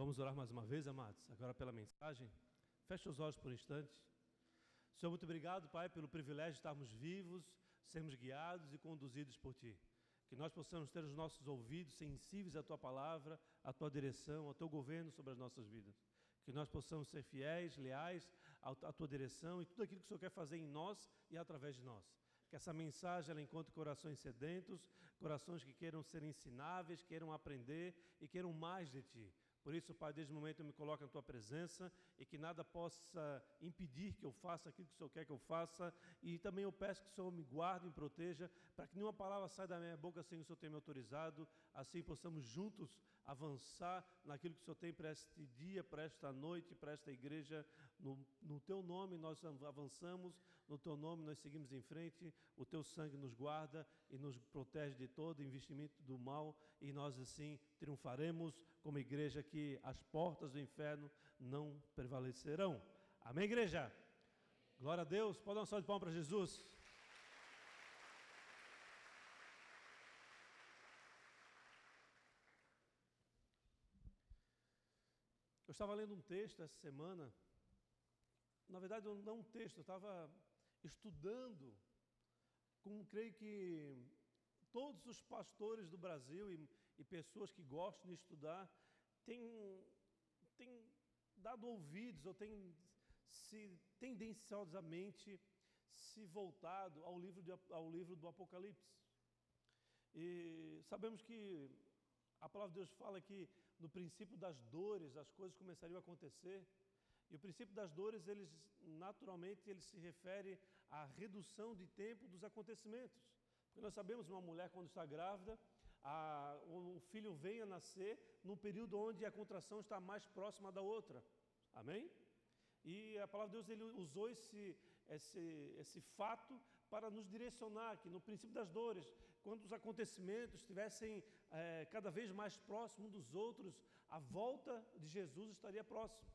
Vamos orar mais uma vez, amados, agora pela mensagem. Feche os olhos por um instante. Senhor, muito obrigado, Pai, pelo privilégio de estarmos vivos, sermos guiados e conduzidos por Ti. Que nós possamos ter os nossos ouvidos sensíveis à Tua palavra, à Tua direção, ao Teu governo sobre as nossas vidas. Que nós possamos ser fiéis, leais à Tua direção e tudo aquilo que o Senhor quer fazer em nós e através de nós. Que essa mensagem ela encontre corações sedentos, corações que queiram ser ensináveis, queiram aprender e queiram mais de Ti. Por isso, Pai, desde o momento eu me coloco na Tua presença e que nada possa impedir que eu faça aquilo que o Senhor quer que eu faça. E também eu peço que o Senhor me guarde e me proteja, para que nenhuma palavra saia da minha boca sem o Senhor ter me autorizado. Assim possamos juntos avançar naquilo que o Senhor tem para este dia, para esta noite, para esta igreja. No, no Teu nome nós avançamos, no Teu nome nós seguimos em frente. O Teu sangue nos guarda e nos protege de todo investimento do mal. E nós assim triunfaremos como igreja que as portas do inferno não prevalecerão. Amém, igreja? Glória a Deus. Pode dar um salve de palmas para Jesus. Eu estava lendo um texto essa semana. Na verdade, não um texto, eu estava estudando, como creio que todos os pastores do Brasil e, e pessoas que gostam de estudar têm, têm dado ouvidos ou têm se tendenciosamente se voltado ao livro, de, ao livro do Apocalipse. E sabemos que a palavra de Deus fala que no princípio das dores as coisas começariam a acontecer. E o princípio das dores, eles naturalmente ele se refere à redução de tempo dos acontecimentos. Porque nós sabemos uma mulher quando está grávida, a, o filho vem a nascer num período onde a contração está mais próxima da outra. Amém? E a palavra de Deus ele usou esse, esse, esse fato para nos direcionar que no princípio das dores, quando os acontecimentos estivessem é, cada vez mais próximos um dos outros, a volta de Jesus estaria próxima.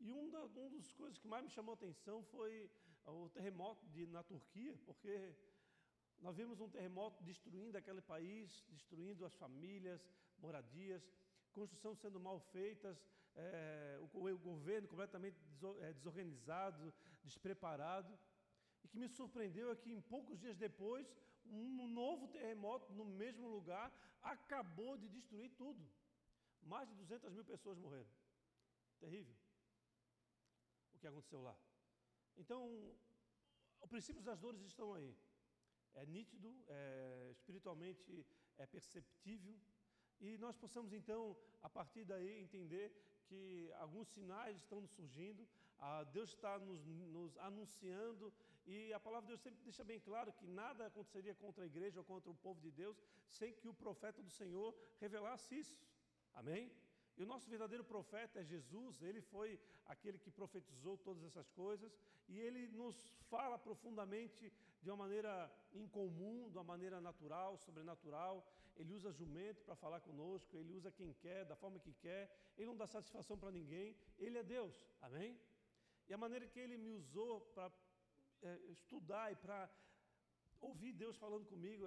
E um da, uma das coisas que mais me chamou a atenção foi o terremoto de, na Turquia, porque nós vimos um terremoto destruindo aquele país, destruindo as famílias, moradias, construção sendo mal feitas, é, o, o, governo completamente é, desorganizado, despreparado. E que me surpreendeu é que em poucos dias depois, um novo terremoto no mesmo lugar acabou de destruir tudo. Mais de 200 mil pessoas morreram. Terrível. O que aconteceu lá. Então, os princípios das dores estão aí é nítido, é, espiritualmente é perceptível, e nós possamos então, a partir daí, entender que alguns sinais estão surgindo, Deus está nos, nos, anunciando, e a palavra de Deus sempre deixa bem claro que nada aconteceria contra a igreja ou contra o povo de Deus sem que o profeta do Senhor revelasse isso. Amém? E o nosso verdadeiro profeta é Jesus, ele foi aquele que profetizou todas essas coisas, e ele nos fala profundamente de uma maneira incomum, de uma maneira natural, sobrenatural. Ele usa jumento para falar conosco, ele usa quem quer, da forma que quer, ele não dá satisfação para ninguém, ele é Deus, amém? E a maneira que ele me usou para é, estudar e para ouvir Deus falando comigo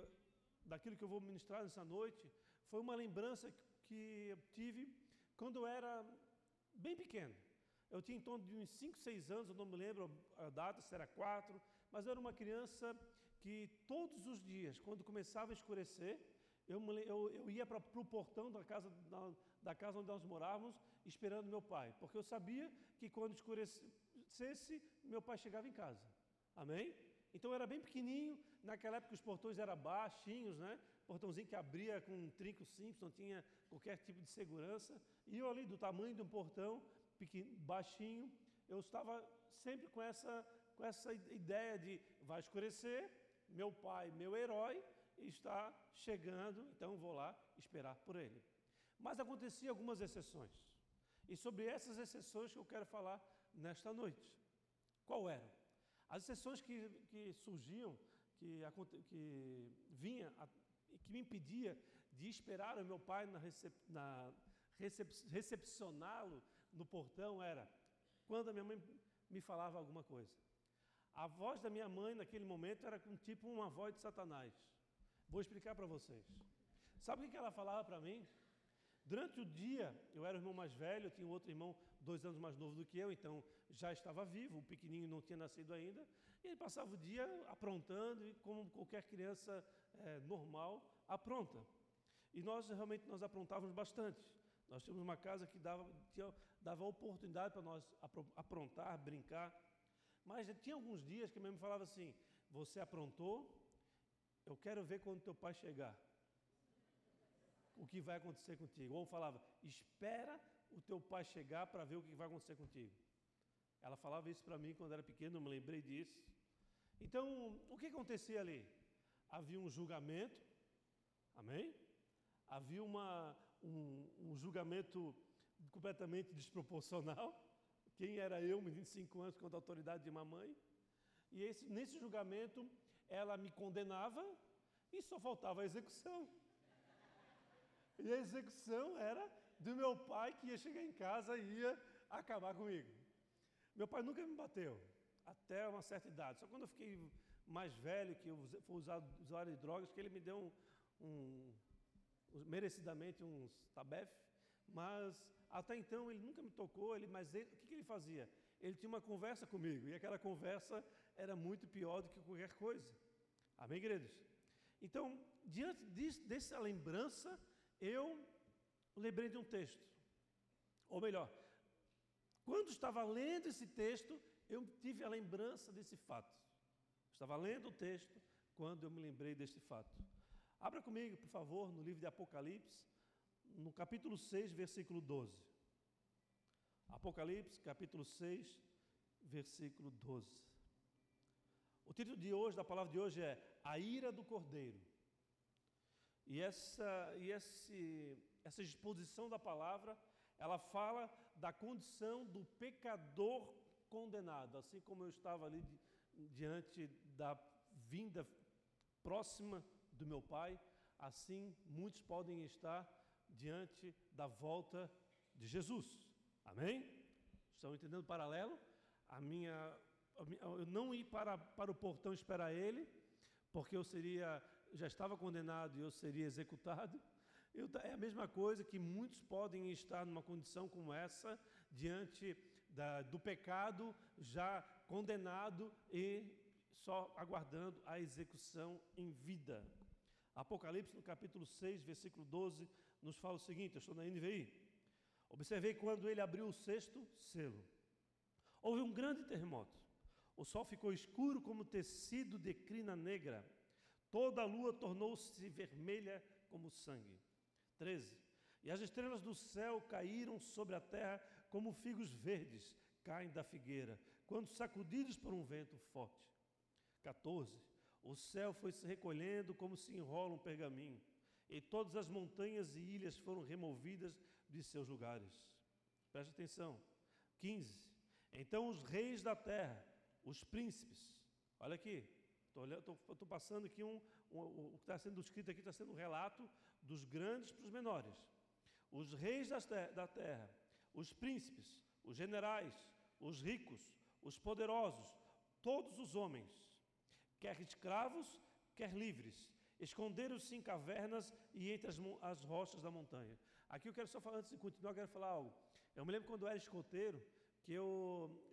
daquilo que eu vou ministrar nessa noite, foi uma lembrança que eu tive quando eu era bem pequeno. Eu tinha em torno de uns 5, 6 anos, eu não me lembro a data, se era 4, mas eu era uma criança que todos os dias, quando começava a escurecer, eu, eu, eu ia para o portão da casa, da, da, casa onde nós morávamos, esperando meu pai, porque eu sabia que quando escurecesse, meu pai chegava em casa. Amém? Então eu era bem pequenininho, naquela época os portões eram baixinhos, né? Portãozinho que abria com um trinco simples, não tinha qualquer tipo de segurança. E eu ali, do tamanho de um portão, baixinho, eu estava sempre com essa com essa ideia de vai escurecer, meu pai, meu herói, está chegando, então vou lá esperar por ele. Mas acontecia algumas exceções. E sobre essas exceções que eu quero falar nesta noite. Qual eram? As exceções que, que surgiam, que, que vinha, que me impedia de esperar o meu pai na, recep, recep, recepcioná-lo no portão era quando a minha mãe me falava alguma coisa. A voz da minha mãe naquele momento era com tipo uma voz de Satanás. Vou explicar para vocês. Sabe o que ela falava para mim? Durante o dia, eu era o irmão mais velho, eu tinha outro irmão dois anos mais novo do que eu, então já estava vivo, o pequenininho não tinha nascido ainda, e ele passava o dia aprontando, como qualquer criança é, normal apronta. E nós realmente nós aprontávamos bastante. Nós tínhamos uma casa que dava, tinha, dava oportunidade para nós aprontar, brincar. Mas tinha alguns dias que mesmo falava assim: você aprontou, eu quero ver quando teu pai chegar. O que vai acontecer contigo? Ou falava, espera o teu pai chegar para ver o que vai acontecer contigo. Ela falava isso para mim quando era pequeno, eu me lembrei disso. Então, o que acontecia ali? Havia um julgamento, amém? Havia uma, um, um julgamento completamente desproporcional. Quem era eu, menino de 5 anos, contra a autoridade de mamãe? E esse, nesse julgamento, ela me condenava e só faltava a execução. E a execução era do meu pai que ia chegar em casa e ia acabar comigo. Meu pai nunca me bateu, até uma certa idade. Só quando eu fiquei mais velho, que fui usar usuário de drogas, que ele me deu um, um merecidamente uns tabef, mas até então ele nunca me tocou, ele, mas ele, o que, que ele fazia? Ele tinha uma conversa comigo, e aquela conversa era muito pior do que qualquer coisa. Amém, queridos? Então, diante disso, dessa lembrança, eu lembrei de um texto. Ou melhor, quando estava lendo esse texto, eu tive a lembrança desse fato. Estava lendo o texto quando eu me lembrei deste fato. Abra comigo, por favor, no livro de Apocalipse, no capítulo 6, versículo 12. Apocalipse, capítulo 6, versículo 12. O título de hoje, da palavra de hoje é A Ira do Cordeiro. E essa, e esse, essa exposição da palavra, ela fala da condição do pecador condenado, assim como eu estava ali diante da vinda próxima do meu pai, assim muitos podem estar diante da volta de Jesus. Amém? Estão entendendo o paralelo? A minha, eu não ir para, para o portão esperar ele, porque eu seria, já estava condenado e eu seria executado. Eu, é a mesma coisa que muitos podem estar numa condição como essa, diante da, do pecado, já condenado e só aguardando a execução em vida. Apocalipse, no capítulo 6, versículo 12, nos fala o seguinte: eu estou na NVI. Observei quando ele abriu o sexto selo. Houve um grande terremoto. O sol ficou escuro como tecido de crina negra. Toda a lua tornou-se vermelha como sangue. 13. E as estrelas do céu caíram sobre a terra como figos verdes caem da figueira, quando sacudidos por um vento forte. 14. O céu foi se recolhendo como se enrola um pergaminho, e todas as montanhas e ilhas foram removidas de seus lugares. Preste atenção. 15. Então os reis da terra, os príncipes, olha aqui, estou passando aqui um, um, o que está sendo escrito aqui está sendo um relato dos grandes para os menores. Os reis da terra, os príncipes, os generais, os ricos, os poderosos, todos os homens, quer escravos, quer livres, esconderam-se em cavernas e entre as, as, rochas da montanha. Aqui eu quero só falar, antes de continuar, eu quero falar algo. Eu me lembro quando eu era escoteiro, que eu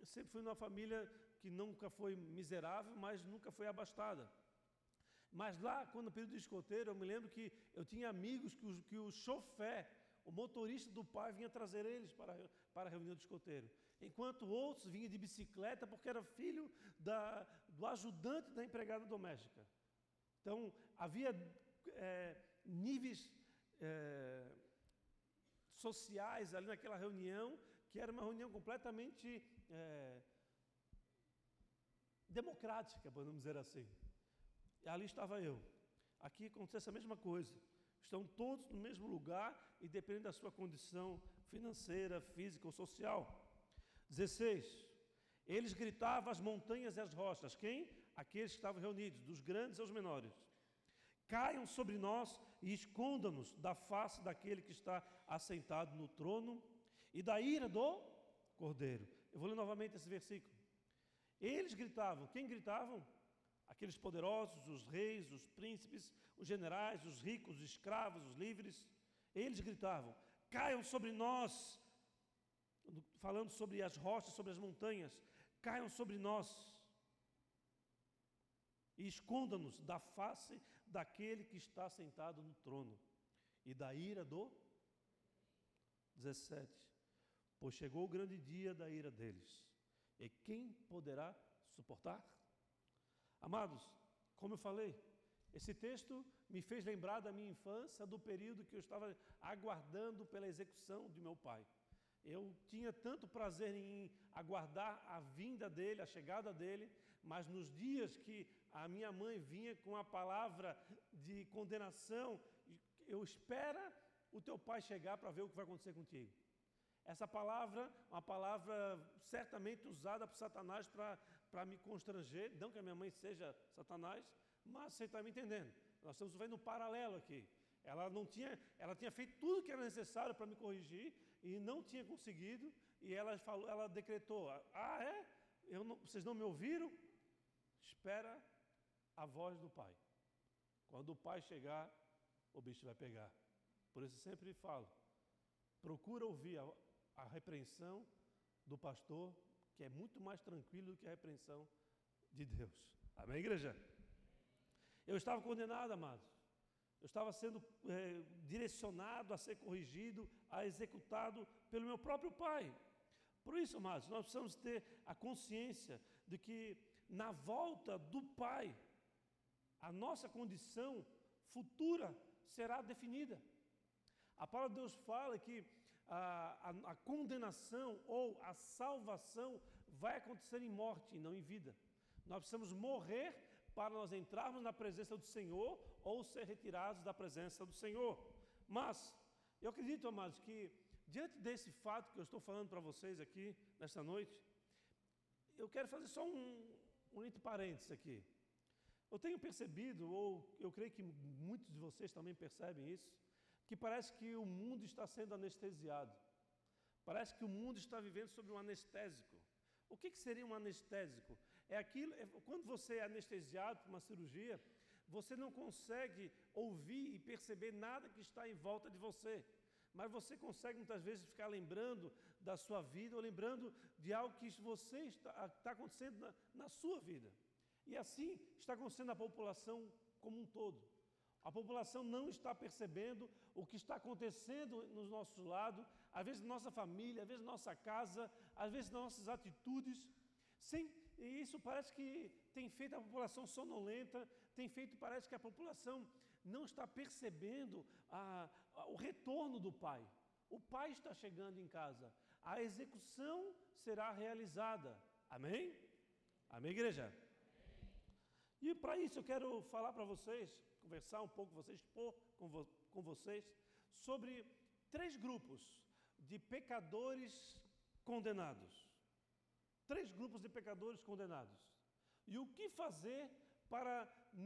sempre fui numa família que nunca foi miserável, mas nunca foi abastada. Mas lá, quando no período de escoteiro, eu me lembro que eu tinha amigos que o, que o chofé, o motorista do pai, vinha trazer eles para, para a reunião de escoteiro. Enquanto outros vinham de bicicleta porque era filho da, do ajudante da empregada doméstica. Então, havia é, níveis é, sociais ali naquela reunião, que era uma reunião completamente é, democrática, podemos dizer assim. E ali estava eu. Aqui acontece a mesma coisa. Estão todos no mesmo lugar e dependendo da sua condição financeira, física ou social. 16. Eles gritavam às montanhas e às rochas. Quem? Aqueles que estavam reunidos, dos grandes aos menores. Caiam sobre nós e escondam-nos da face daquele que está assentado no trono e da ira do cordeiro. Eu vou ler novamente esse versículo. Eles gritavam. Quem gritavam? aqueles poderosos, os reis, os príncipes, os generais, os ricos, os escravos, os livres, eles gritavam: caiam sobre nós, falando sobre as rochas, sobre as montanhas, caiam sobre nós e esconda-nos da face daquele que está sentado no trono e da ira do 17. Pois chegou o grande dia da ira deles. E quem poderá suportar? Amados, como eu falei, esse texto me fez lembrar da minha infância, do período que eu estava aguardando pela execução de meu pai. Eu tinha tanto prazer em aguardar a vinda dele, a chegada dele, mas nos dias que a minha mãe vinha com a palavra de condenação, eu espera o teu pai chegar para ver o que vai acontecer contigo. Essa palavra, uma palavra certamente usada por Satanás para me constranger, não que a minha mãe seja Satanás, mas você está me entendendo. Nós estamos vendo um paralelo aqui. Ela não tinha, ela tinha feito tudo que era necessário para me corrigir e não tinha conseguido, e ela falou, ela decretou: "Ah, é? Não, vocês não me ouviram? Espera a voz do pai. Quando o pai chegar, o bicho vai pegar. Por isso sempre falo: procura ouvir a, a repreensão do pastor, que é muito mais tranquilo do que a repreensão de Deus. Amém, igreja? Eu estava condenado, amados. Eu estava sendo é, direcionado a ser corrigido, a executado pelo meu próprio pai. Por isso, amados, nós precisamos ter a consciência de que na volta do pai, a nossa condição futura será definida. A palavra de Deus fala que a, a, a, condenação ou a salvação vai acontecer em morte e não em vida. Nós precisamos morrer para nós entrarmos na presença do Senhor ou ser retirados da presença do Senhor. Mas eu acredito, amados, que diante desse fato que eu estou falando para vocês aqui nesta noite, eu quero fazer só um, um entre parênteses aqui. Eu tenho percebido, ou eu creio que muitos de vocês também percebem isso, que parece que o mundo está sendo anestesiado. Parece que o mundo está vivendo sobre um anestésico. O que, que seria um anestésico? É aquilo, é, quando você é anestesiado por uma cirurgia, você não consegue ouvir e perceber nada que está em volta de você. Mas você consegue muitas vezes ficar lembrando da sua vida ou lembrando de algo que você está, está acontecendo na, na sua vida. E assim está acontecendo na população como um todo. A população não está percebendo o que está acontecendo nos nossos lados, às vezes na nossa família, às vezes na nossa casa, às vezes nas nossas atitudes. Sem, e isso parece que tem feito a população sonolenta, tem feito, parece que a população não está percebendo a, a, o retorno do pai. O pai está chegando em casa. A execução será realizada. Amém? Amém, igreja? E para isso eu quero falar para vocês, conversar um pouco com vocês, expor com, vo com vocês, sobre três grupos de pecadores condenados. Três grupos de pecadores condenados. E o que fazer para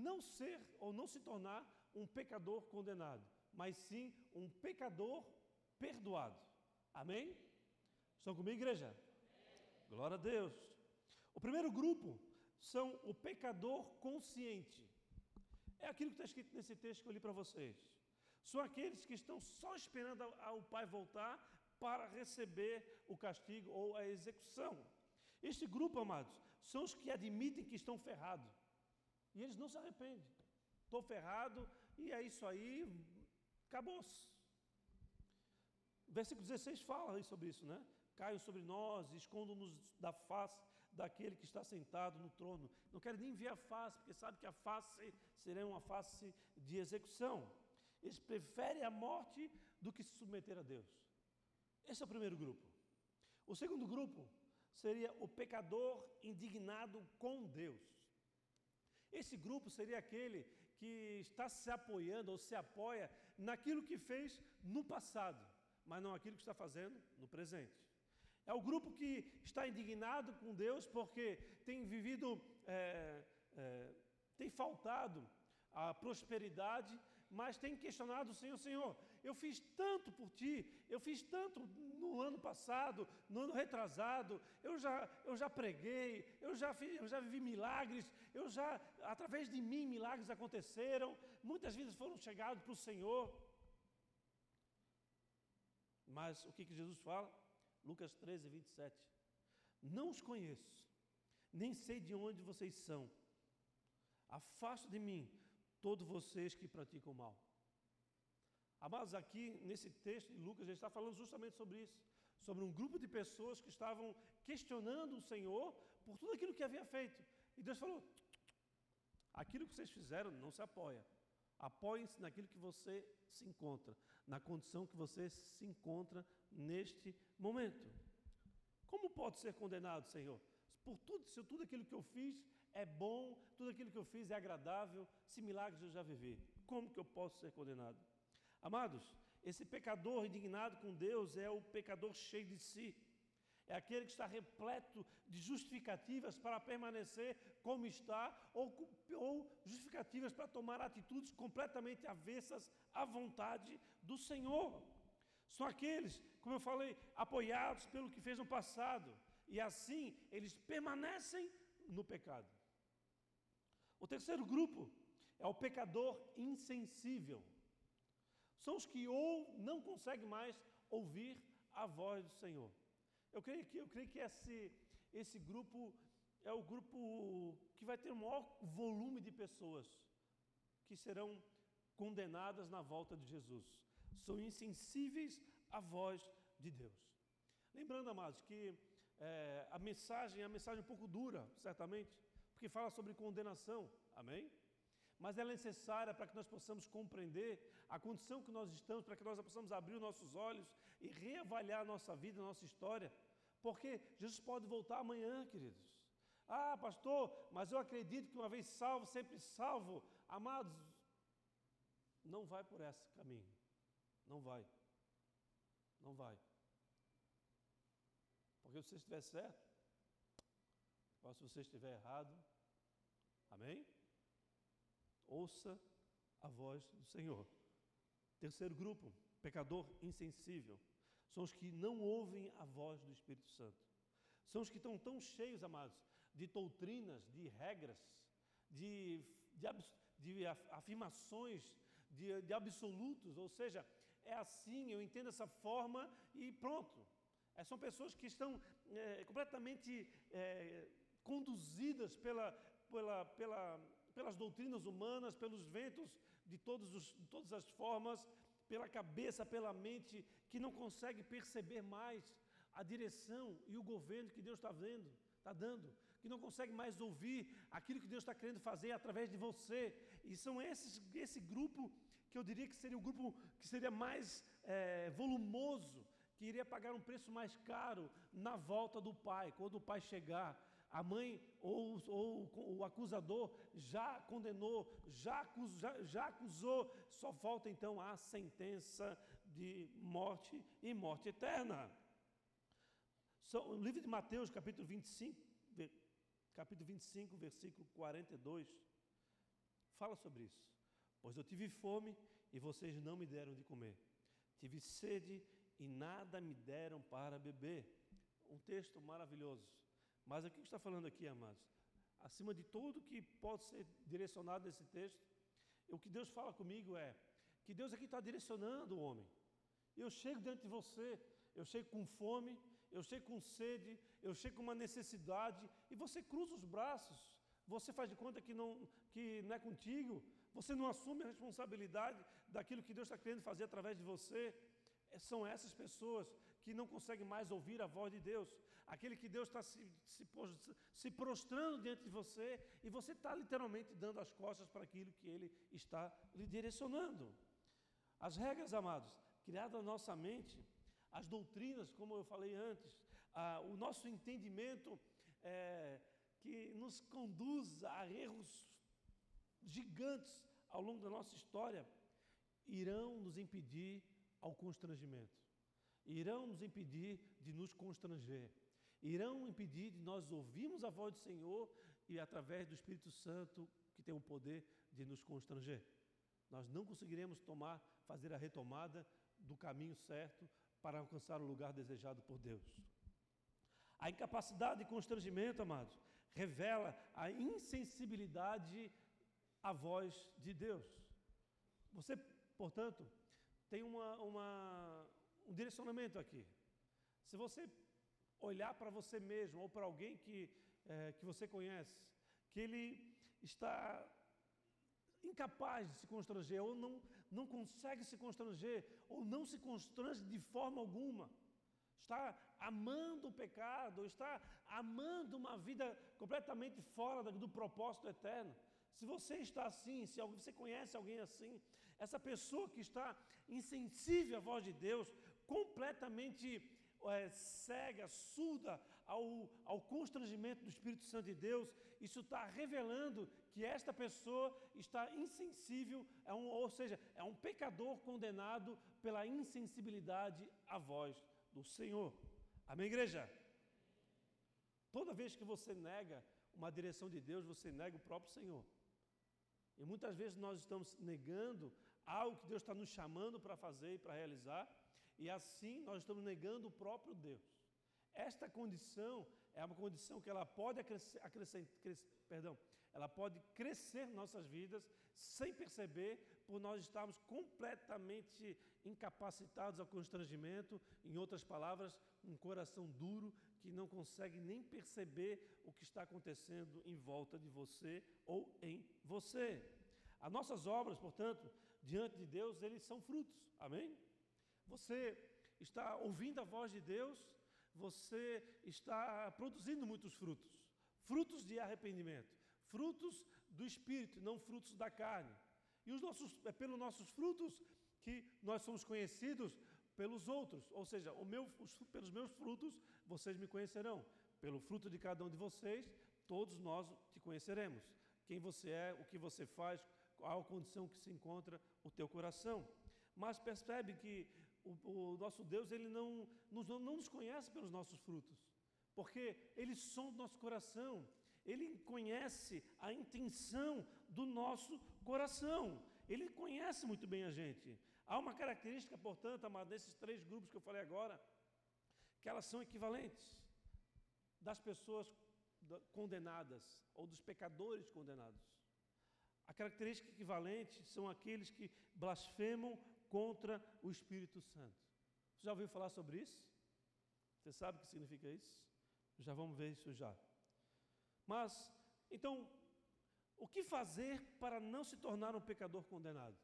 não ser ou não se tornar um pecador condenado, mas sim um pecador perdoado. Amém? Estão comigo, igreja? Amém. Glória a Deus. O primeiro grupo são o pecador consciente. É aquilo que está escrito nesse texto que eu li para vocês. São aqueles que estão só esperando o pai voltar para receber o castigo ou a execução. Este grupo, amados, são os que admitem que estão ferrados. E eles não se arrependem. Estou ferrado e é isso aí, acabou-se. Versículo 16 fala sobre isso, né? Caiam sobre nós, escondam-nos da face daquele que está sentado no trono. Não quero nem ver a face, porque sabe que a face será uma face de execução. Eles preferem a morte do que se submeter a Deus. Esse é o primeiro grupo. O segundo grupo seria o pecador indignado com Deus. Esse grupo seria aquele que está se apoiando ou se apoia naquilo que fez no passado, mas não aquilo que está fazendo no presente. É o grupo que está indignado com Deus porque tem vivido, é, é, tem faltado a prosperidade, mas tem questionado o Senhor, Senhor, eu fiz tanto por Ti, eu fiz tanto no ano passado, no ano retrasado, eu já, eu já preguei, eu já, fiz, eu já vivi milagres, eu já, através de mim, milagres aconteceram, muitas vidas foram chegadas para o Senhor. Mas o que, que Jesus fala? Lucas 13, 27. Não os conheço, nem sei de onde vocês são. Afasto de mim todos vocês que praticam mal. Amados, aqui nesse texto de Lucas, ele está falando justamente sobre isso. Sobre um grupo de pessoas que estavam questionando o Senhor por tudo aquilo que havia feito. E Deus falou: aquilo que vocês fizeram não se apoia. Apoiem-se naquilo que você se encontra, na condição que você se encontra neste momento. Como pode ser condenado, Senhor? Por tudo, se tudo aquilo que eu fiz é bom, tudo aquilo que eu fiz é agradável, se milagres eu já vivi, como que eu posso ser condenado? Amados, esse pecador indignado com Deus é o pecador cheio de si. É aquele que está repleto de justificativas para permanecer como está, ou, ou justificativas para tomar atitudes completamente avessas à vontade do Senhor. São aqueles, como eu falei, apoiados pelo que fez no passado, e assim eles permanecem no pecado. O terceiro grupo é o pecador insensível são os que ou não conseguem mais ouvir a voz do Senhor. Eu creio que, eu creio que esse, esse grupo é o grupo que vai ter o maior volume de pessoas que serão condenadas na volta de Jesus. São insensíveis à voz de Deus. Lembrando, amados, que é, a mensagem é uma mensagem um pouco dura, certamente, porque fala sobre condenação. Amém? Mas ela é necessária para que nós possamos compreender a condição que nós estamos, para que nós possamos abrir os nossos olhos e reavaliar a nossa vida, a nossa história, porque Jesus pode voltar amanhã, queridos. Ah, pastor, mas eu acredito que uma vez salvo, sempre salvo. Amados, não vai por esse caminho. Não vai. Não vai. Porque se você estiver certo, se você estiver errado, amém? Ouça a voz do Senhor. Terceiro grupo, pecador insensível, são os que não ouvem a voz do Espírito Santo. São os que estão tão cheios, amados, de doutrinas, de regras, de, de, de afirmações, de, de, absolutos, ou seja, é assim, eu entendo essa forma e pronto. É, são pessoas que estão é, completamente é, conduzidas pela, pela, pela pelas doutrinas humanas, pelos ventos de, os, de todas as formas, pela cabeça, pela mente, que não consegue perceber mais a direção e o governo que Deus está vendo, está dando, que não consegue mais ouvir aquilo que Deus está querendo fazer através de você. E são esses, esse grupo que eu diria que seria o grupo que seria mais é, volumoso, que iria pagar um preço mais caro na volta do Pai, quando o Pai chegar a mãe ou, ou, o acusador já condenou, já, acusou, já, já acusou, só falta então a sentença de morte e morte eterna. O livro de Mateus, capítulo 25, capítulo 25, versículo 42, fala sobre isso. Pois eu tive fome e vocês não me deram de comer. Tive sede e nada me deram para beber. Um texto maravilhoso. Mas o que está falando aqui, amados? Acima de tudo que pode ser direcionado nesse texto, o que Deus fala comigo é que Deus aqui está direcionando o homem. Eu chego diante de você, eu chego com fome, eu chego com sede, eu chego com uma necessidade, e você cruza os braços, você faz de conta que não, que não é contigo, você não assume a responsabilidade daquilo que Deus está querendo fazer através de você. É, são essas pessoas que não conseguem mais ouvir a voz de Deus aquele que Deus está se, se, se prostrando diante de você e você está literalmente dando as costas para aquilo que Ele está lhe direcionando. As regras, amados, criadas na nossa mente, as doutrinas, como eu falei antes, a, o nosso entendimento é, que nos conduz a erros gigantes ao longo da nossa história, irão nos impedir ao constrangimento, irão nos impedir de nos constranger irão impedir de nós ouvirmos a voz do Senhor e através do Espírito Santo que tem o poder de nos constranger. Nós não conseguiremos tomar, fazer a retomada do caminho certo para alcançar o lugar desejado por Deus. A incapacidade de constrangimento, amados, revela a insensibilidade à voz de Deus. Você, portanto, tem uma, uma, um direcionamento aqui. Se você olhar para você mesmo ou para alguém que, é, que você conhece, que ele está incapaz de se constranger, ou não, não consegue se constranger, ou não se constrange de forma alguma, está amando o pecado, está amando uma vida completamente fora do propósito eterno. Se você está assim, se você conhece alguém assim, essa pessoa que está insensível à voz de Deus, completamente é, cega, surda ao, ao constrangimento do Espírito Santo de Deus, isso está revelando que esta pessoa está insensível, é um, ou seja, é um pecador condenado pela insensibilidade à voz do Senhor. Amém, igreja? Toda vez que você nega uma direção de Deus, você nega o próprio Senhor. E muitas vezes nós estamos negando algo que Deus está nos chamando para fazer e para realizar, e assim nós estamos negando o próprio Deus. Esta condição é uma condição que ela pode acrescentar, perdão, ela pode crescer nossas vidas sem perceber, por nós estarmos completamente incapacitados ao constrangimento, em outras palavras, um coração duro que não consegue nem perceber o que está acontecendo em volta de você ou em você. As nossas obras, portanto, diante de Deus, eles são frutos. Amém? Você está ouvindo a voz de Deus, você está produzindo muitos frutos. Frutos de arrependimento, frutos do espírito, não frutos da carne. E os nossos, é pelos nossos frutos que nós somos conhecidos pelos outros. Ou seja, meu, os, pelos meus frutos vocês me conhecerão. Pelo fruto de cada um de vocês, todos nós te conheceremos. Quem você é, o que você faz, qual a condição que se encontra o teu coração. Mas percebe que o, o nosso Deus ele não nos, não nos conhece pelos nossos frutos, porque Ele som do nosso coração, Ele conhece a intenção do nosso coração, Ele conhece muito bem a gente. Há uma característica, portanto, amado, desses três grupos que eu falei agora, que elas são equivalentes das pessoas condenadas ou dos pecadores condenados. A característica equivalente são aqueles que blasfemam contra o Espírito Santo. Você já ouviu falar sobre isso? Você sabe o que significa isso? Já vamos ver isso já. Mas, então, o que fazer para não se tornar um pecador condenado?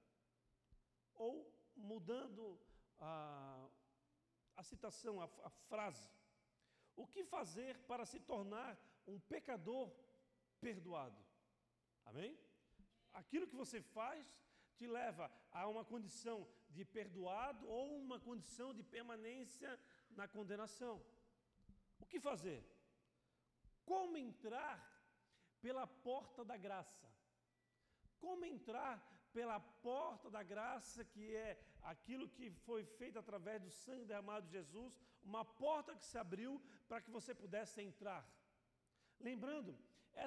Ou, mudando a, a citação, a, a frase, o que fazer para se tornar um pecador perdoado? Amém? Aquilo que você faz te leva a uma condição de perdoado ou uma condição de permanência na condenação. O que fazer? Como entrar pela porta da graça? Como entrar pela porta da graça, que é aquilo que foi feito através do sangue derramado de Jesus, uma porta que se abriu para que você pudesse entrar. Lembrando,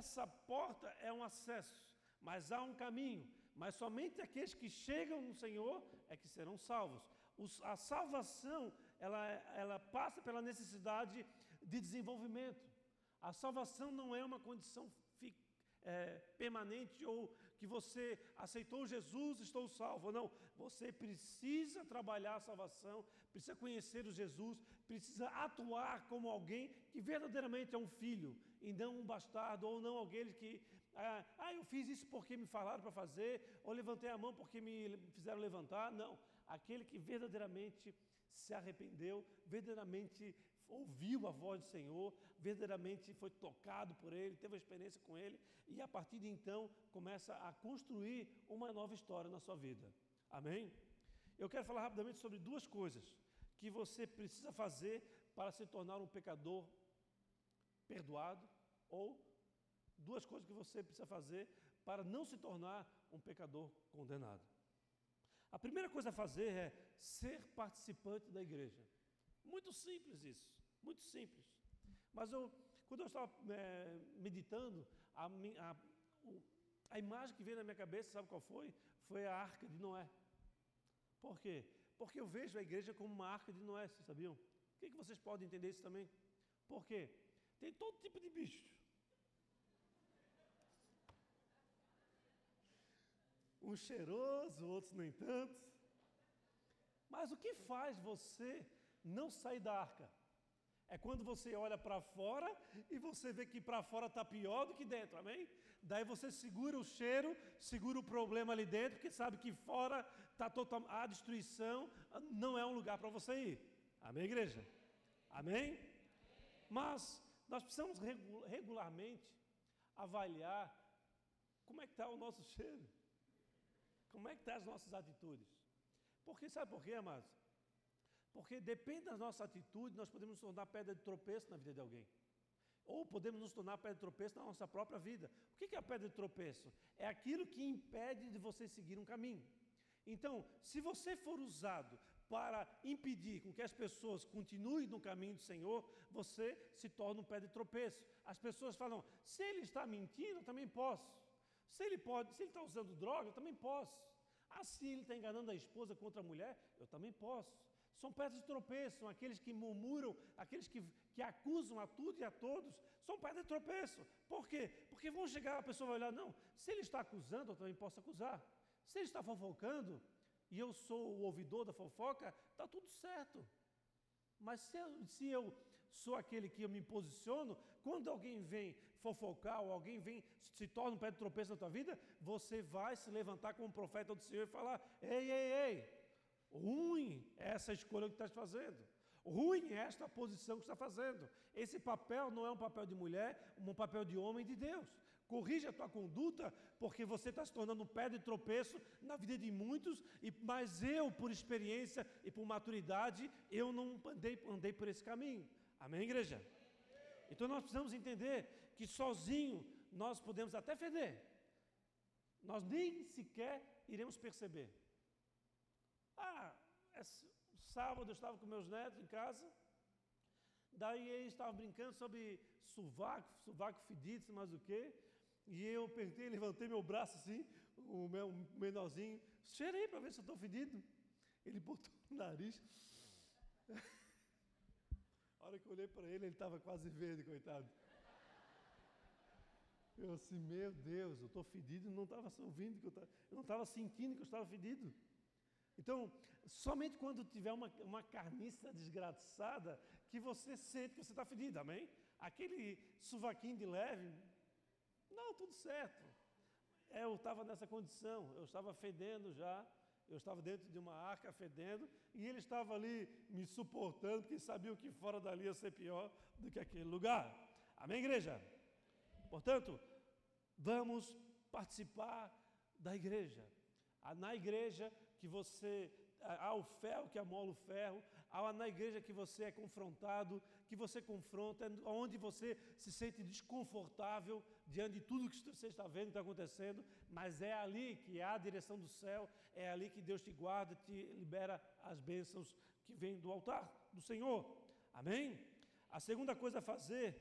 essa porta é um acesso, mas há um caminho mas somente aqueles que chegam no Senhor é que serão salvos. Os, a salvação, ela, ela passa pela necessidade de desenvolvimento. A salvação não é uma condição fi, é, permanente ou que você aceitou Jesus, estou salvo. Não, você precisa trabalhar a salvação, precisa conhecer o Jesus, precisa atuar como alguém que verdadeiramente é um filho e não um bastardo ou não alguém que ah, ah, eu fiz isso porque me falaram para fazer, ou levantei a mão porque me fizeram levantar. Não. Aquele que verdadeiramente se arrependeu, verdadeiramente ouviu a voz do Senhor, verdadeiramente foi tocado por Ele, teve uma experiência com Ele, e a partir de então começa a construir uma nova história na sua vida. Amém? Eu quero falar rapidamente sobre duas coisas que você precisa fazer para se tornar um pecador perdoado ou duas coisas que você precisa fazer para não se tornar um pecador condenado. A primeira coisa a fazer é ser participante da igreja. Muito simples isso, muito simples. Mas eu, quando eu estava é, meditando, a, a, a imagem que veio na minha cabeça, sabe qual foi? Foi a arca de Noé. Por quê? Porque eu vejo a igreja como uma arca de Noé, vocês sabiam? O que, que vocês podem entender isso também? Por quê? Tem todo tipo de bicho. Uns cheirosos, outros nem tanto. Mas o que faz você não sair da arca? É quando você olha para fora e você vê que para fora está pior do que dentro, amém? Daí você segura o cheiro, segura o problema ali dentro, porque sabe que fora está total a destruição, não é um lugar para você ir. Amém, igreja? Amém? Mas nós precisamos regularmente avaliar como é que está o nosso cheiro, como é que estão tá as nossas atitudes. Porque sabe por quê, amados? Porque depende da nossa atitude, nós podemos nos tornar pedra de tropeço na vida de alguém. Ou podemos nos tornar pedra de tropeço na nossa própria vida. O que é a pedra de tropeço? É aquilo que impede de você seguir um caminho. Então, se você for usado para impedir com que as pessoas continuem no caminho do Senhor, você se torna um pé de tropeço. As pessoas falam: se ele está mentindo, eu também posso. Se ele pode, se ele está usando droga, eu também posso. Ah, se ele está enganando a esposa contra a mulher, eu também posso. São pedras de tropeço, são aqueles que murmuram, aqueles que, que acusam a tudo e a todos, são pedras de tropeço. Por quê? Porque vão chegar, a pessoa vai olhar, não, se ele está acusando, eu também posso acusar. Se ele está fofocando, e eu sou o ouvidor da fofoca, está tudo certo. Mas se eu, se eu sou aquele que eu me posiciono, quando alguém vem fofocar ou alguém vem, se torna um pé de tropeço na tua vida, você vai se levantar como profeta do Senhor e falar: ei, ei, ei, Ruim é essa escolha que estás fazendo. Ruim é esta posição que está fazendo. Esse papel não é um papel de mulher, um papel de homem de Deus. Corrija a tua conduta, porque você está se tornando um pé de tropeço na vida de muitos, e, mas eu, por experiência e por maturidade, eu não andei, andei por esse caminho. Amém, igreja? Então nós precisamos entender que sozinho nós podemos até feder, nós nem sequer iremos perceber. Ah, é sábado eu estava com meus netos em casa, daí eles estavam brincando sobre sovaco, sovaco fedido, mas o quê? E eu apertei, levantei meu braço assim, o meu menorzinho, cheirei para ver se eu estou fedido. Ele botou o nariz. A hora que eu olhei para ele, ele estava quase verde, coitado. Eu assim, meu Deus, eu estou fedido, não estava ouvindo que eu, tava, eu não estava sentindo que eu estava fedido. Então, somente quando tiver uma, uma carniça desgraçada, que você sente que você está fedido, amém? Aquele suvaquinho de leve, não, tudo certo. É, eu estava nessa condição, eu estava fedendo já, eu estava dentro de uma arca fedendo, e ele estava ali me suportando, porque sabia que fora dali ia ser pior do que aquele lugar. Amém, igreja? Portanto, vamos participar da igreja. Na igreja que você há o ferro que amola o ferro, há na igreja que você é confrontado, que você confronta, onde você se sente desconfortável diante de tudo que você está vendo está acontecendo, mas é ali que há a direção do céu, é ali que Deus te guarda, te libera as bênçãos que vêm do altar do Senhor. Amém? A segunda coisa a fazer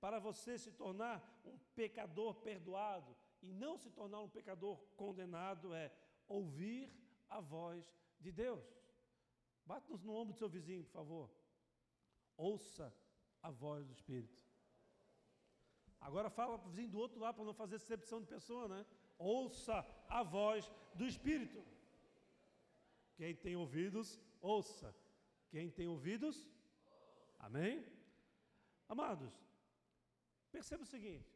para você se tornar um pecador perdoado e não se tornar um pecador condenado é ouvir a voz de Deus. Bata-nos no ombro do seu vizinho, por favor. Ouça a voz do Espírito. Agora fala para o vizinho do outro lado para não fazer excepção de pessoa, né? Ouça a voz do Espírito. Quem tem ouvidos, ouça. Quem tem ouvidos, amém? Amados, perceba o seguinte: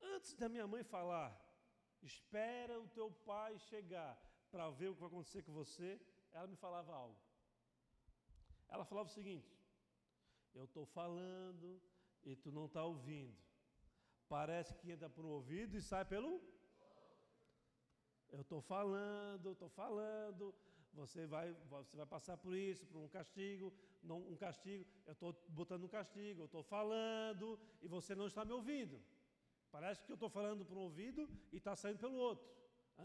antes da minha mãe falar, espera o teu pai chegar para ver o que vai acontecer com você, ela me falava algo. Ela falava o seguinte: Eu estou falando e tu não está ouvindo. Parece que entra por um ouvido e sai pelo. Eu estou falando, estou falando. Você vai, você vai passar por isso, por um castigo, não, um castigo. Eu estou botando um castigo. Eu estou falando e você não está me ouvindo. Parece que eu estou falando por um ouvido e está saindo pelo outro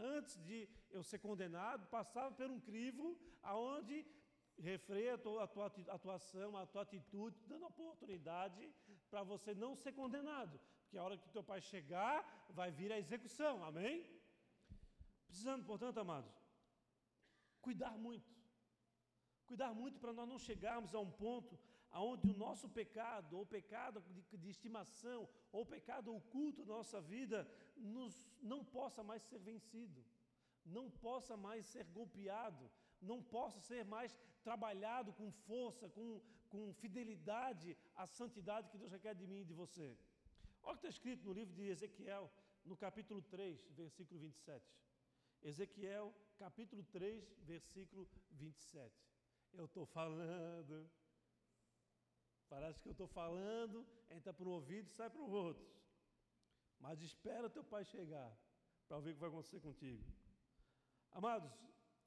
antes de eu ser condenado, passava por um crivo aonde refreia a tua, a tua atuação, a tua atitude, dando oportunidade para você não ser condenado. Porque a hora que teu pai chegar, vai vir a execução, amém? Precisando, portanto, amados, cuidar muito. Cuidar muito para nós não chegarmos a um ponto onde o nosso pecado, ou pecado de, de estimação, ou pecado oculto da nossa vida, nos, não possa mais ser vencido, não possa mais ser golpeado, não possa ser mais trabalhado com força, com, com fidelidade à santidade que Deus requer de mim e de você. Olha o que está escrito no livro de Ezequiel, no capítulo 3, versículo 27. Ezequiel, capítulo 3, versículo 27. Eu estou falando. Parece que eu estou falando, entra para um ouvido e sai para o outro. Mas espera teu pai chegar para ver o que vai acontecer contigo. Amados,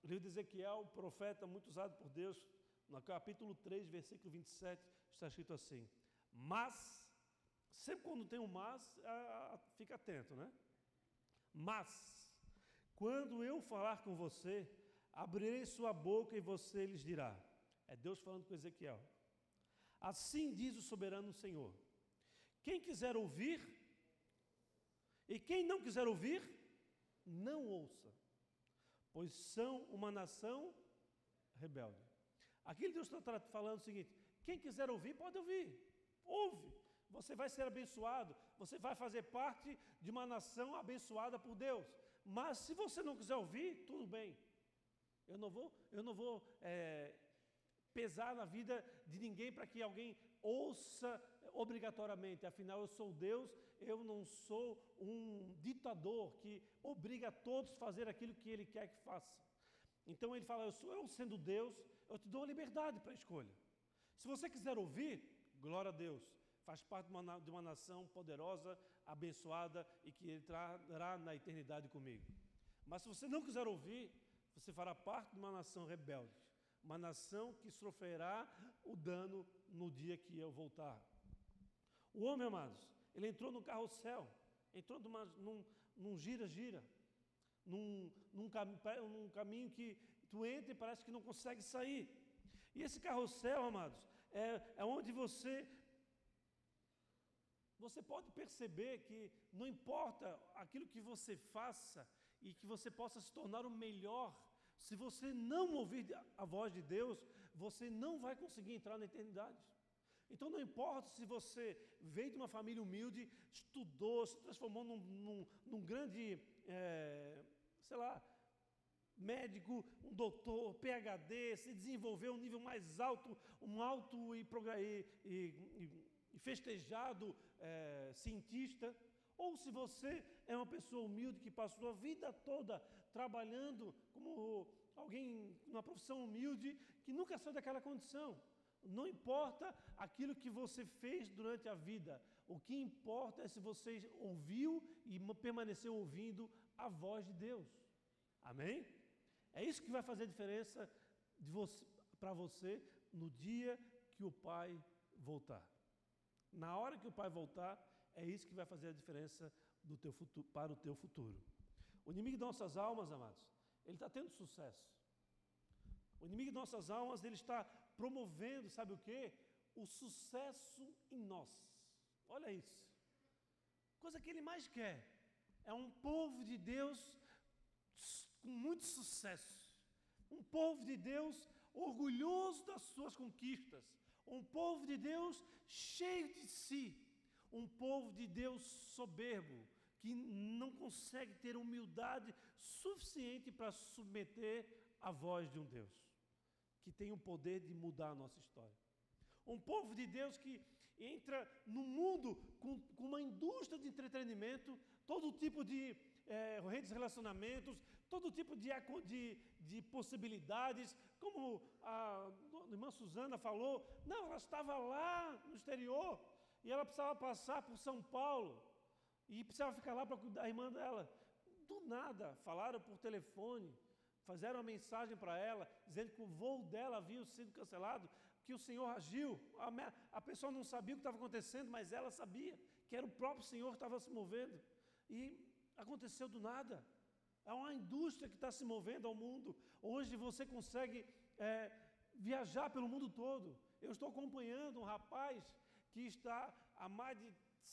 o livro de Ezequiel, profeta muito usado por Deus, no capítulo 3, versículo 27, está escrito assim: Mas, sempre quando tem um mas, fica atento, né? Mas, quando eu falar com você, abrirei sua boca e você lhes dirá. É Deus falando com Ezequiel. Assim diz o soberano Senhor: Quem quiser ouvir, e quem não quiser ouvir, não ouça, pois são uma nação rebelde. Aqui Deus está falando o seguinte: quem quiser ouvir, pode ouvir. Ouve. Você vai ser abençoado. Você vai fazer parte de uma nação abençoada por Deus. Mas se você não quiser ouvir, tudo bem. Eu não vou, eu não vou é, pesar na vida de ninguém para que alguém ouça obrigatoriamente. Afinal, eu sou Deus, eu não sou um ditador que obriga a todos a fazer aquilo que Ele quer que faça. Então ele fala: eu, sou, eu sendo Deus, eu te dou liberdade para a escolha. Se você quiser ouvir, glória a Deus, faz parte de uma, de uma nação poderosa, abençoada e que entrará na eternidade comigo. Mas se você não quiser ouvir, você fará parte de uma nação rebelde, uma nação que sofrerá o dano no dia que eu voltar. O homem, amados, ele entrou no carrossel, entrou numa, num gira-gira, num, num, num caminho que tu entra e parece que não consegue sair. E esse carrossel, amados, é, é onde você. Você pode perceber que não importa aquilo que você faça e que você possa se tornar o melhor, se você não ouvir a voz de Deus, você não vai conseguir entrar na eternidade. Então não importa se você veio de uma família humilde, estudou, se transformou num, num, num grande, é, sei lá, médico, um doutor, PhD, se desenvolveu um nível mais alto, um alto e, e, e festejado é, cientista, ou se você é uma pessoa humilde que passou a vida toda trabalhando como alguém numa profissão humilde que nunca saiu daquela condição. Não importa aquilo que você fez durante a vida, o que importa é se você ouviu e permaneceu ouvindo a voz de Deus. Amém? É isso que vai fazer diferença para você no dia que o Pai voltar. Na hora que o Pai voltar, é isso que vai fazer a diferença futuro, para o teu futuro. O inimigo de nossas almas, amados, ele está tendo sucesso. O inimigo de nossas almas, ele está promovendo, sabe o quê? O sucesso em nós. Olha isso. Coisa que ele mais quer é um povo de Deus com muito sucesso. Um povo de Deus orgulhoso das suas conquistas. Um povo de Deus cheio de si. Um povo de Deus soberbo, que não consegue ter humildade suficiente para submeter a voz de um Deus, que tem o poder de mudar a nossa história. Um povo de Deus que entra no mundo com, com uma indústria de entretenimento, todo tipo de é, redes de relacionamentos, todo tipo de, de, de possibilidades, como a, a irmã Suzana falou, não, ela estava lá no exterior e ela precisava passar por São Paulo e precisava ficar lá para cuidar da irmã dela. Do nada, falaram por telefone, fizeram uma mensagem para ela, dizendo que o voo dela havia sido cancelado, que o Senhor agiu. A, a pessoa não sabia o que estava acontecendo, mas ela sabia que era o próprio Senhor que estava se movendo. E aconteceu do nada. Há uma indústria que está se movendo ao mundo. Hoje você consegue é, viajar pelo mundo todo. Eu estou acompanhando um rapaz que está há mais de